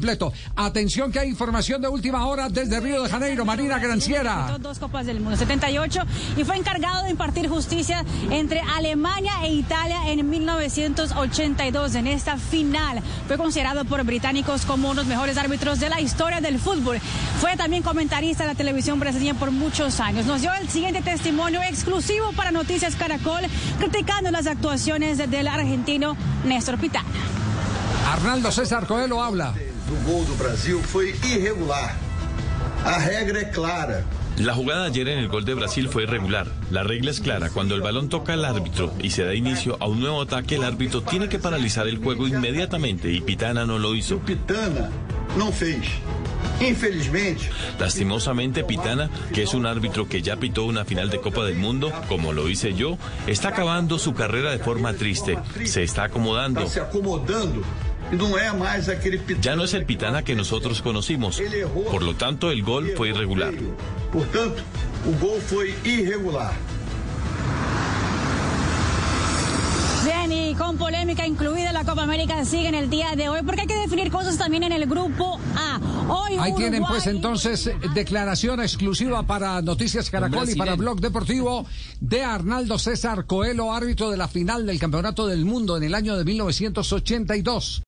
completo. Atención que hay información de última hora desde Río de Janeiro. Marina Granciera. Dos Copas del Mundo, 78, y fue encargado de impartir justicia entre Alemania e Italia en 1982. En esta final fue considerado por británicos como uno de los mejores árbitros de la historia del fútbol. Fue también comentarista de la televisión brasileña por muchos años. Nos dio el siguiente testimonio exclusivo para Noticias Caracol, criticando las actuaciones del argentino Néstor Pitana. Arnaldo César Coelho habla. El gol do Brasil fue irregular. La regla es clara. La jugada ayer en el gol de Brasil fue irregular. La regla es clara. Cuando el balón toca al árbitro y se da inicio a un nuevo ataque, el árbitro tiene que paralizar el juego inmediatamente y Pitana no lo hizo. Pitana no fez. Infelizmente. Lastimosamente, Pitana, que es un árbitro que ya pitó una final de Copa del Mundo, como lo hice yo, está acabando su carrera de forma triste. Se está acomodando. Se acomodando. Ya no es el Pitana que nosotros conocimos. Por lo tanto, el gol fue irregular. Por tanto, el gol fue irregular. Bien, y con polémica incluida la Copa América sigue en el día de hoy, porque hay que definir cosas también en el grupo A. Hoy Ahí tienen pues entonces declaración exclusiva para Noticias Caracol y para Blog Deportivo de Arnaldo César Coelho, árbitro de la final del Campeonato del Mundo en el año de 1982.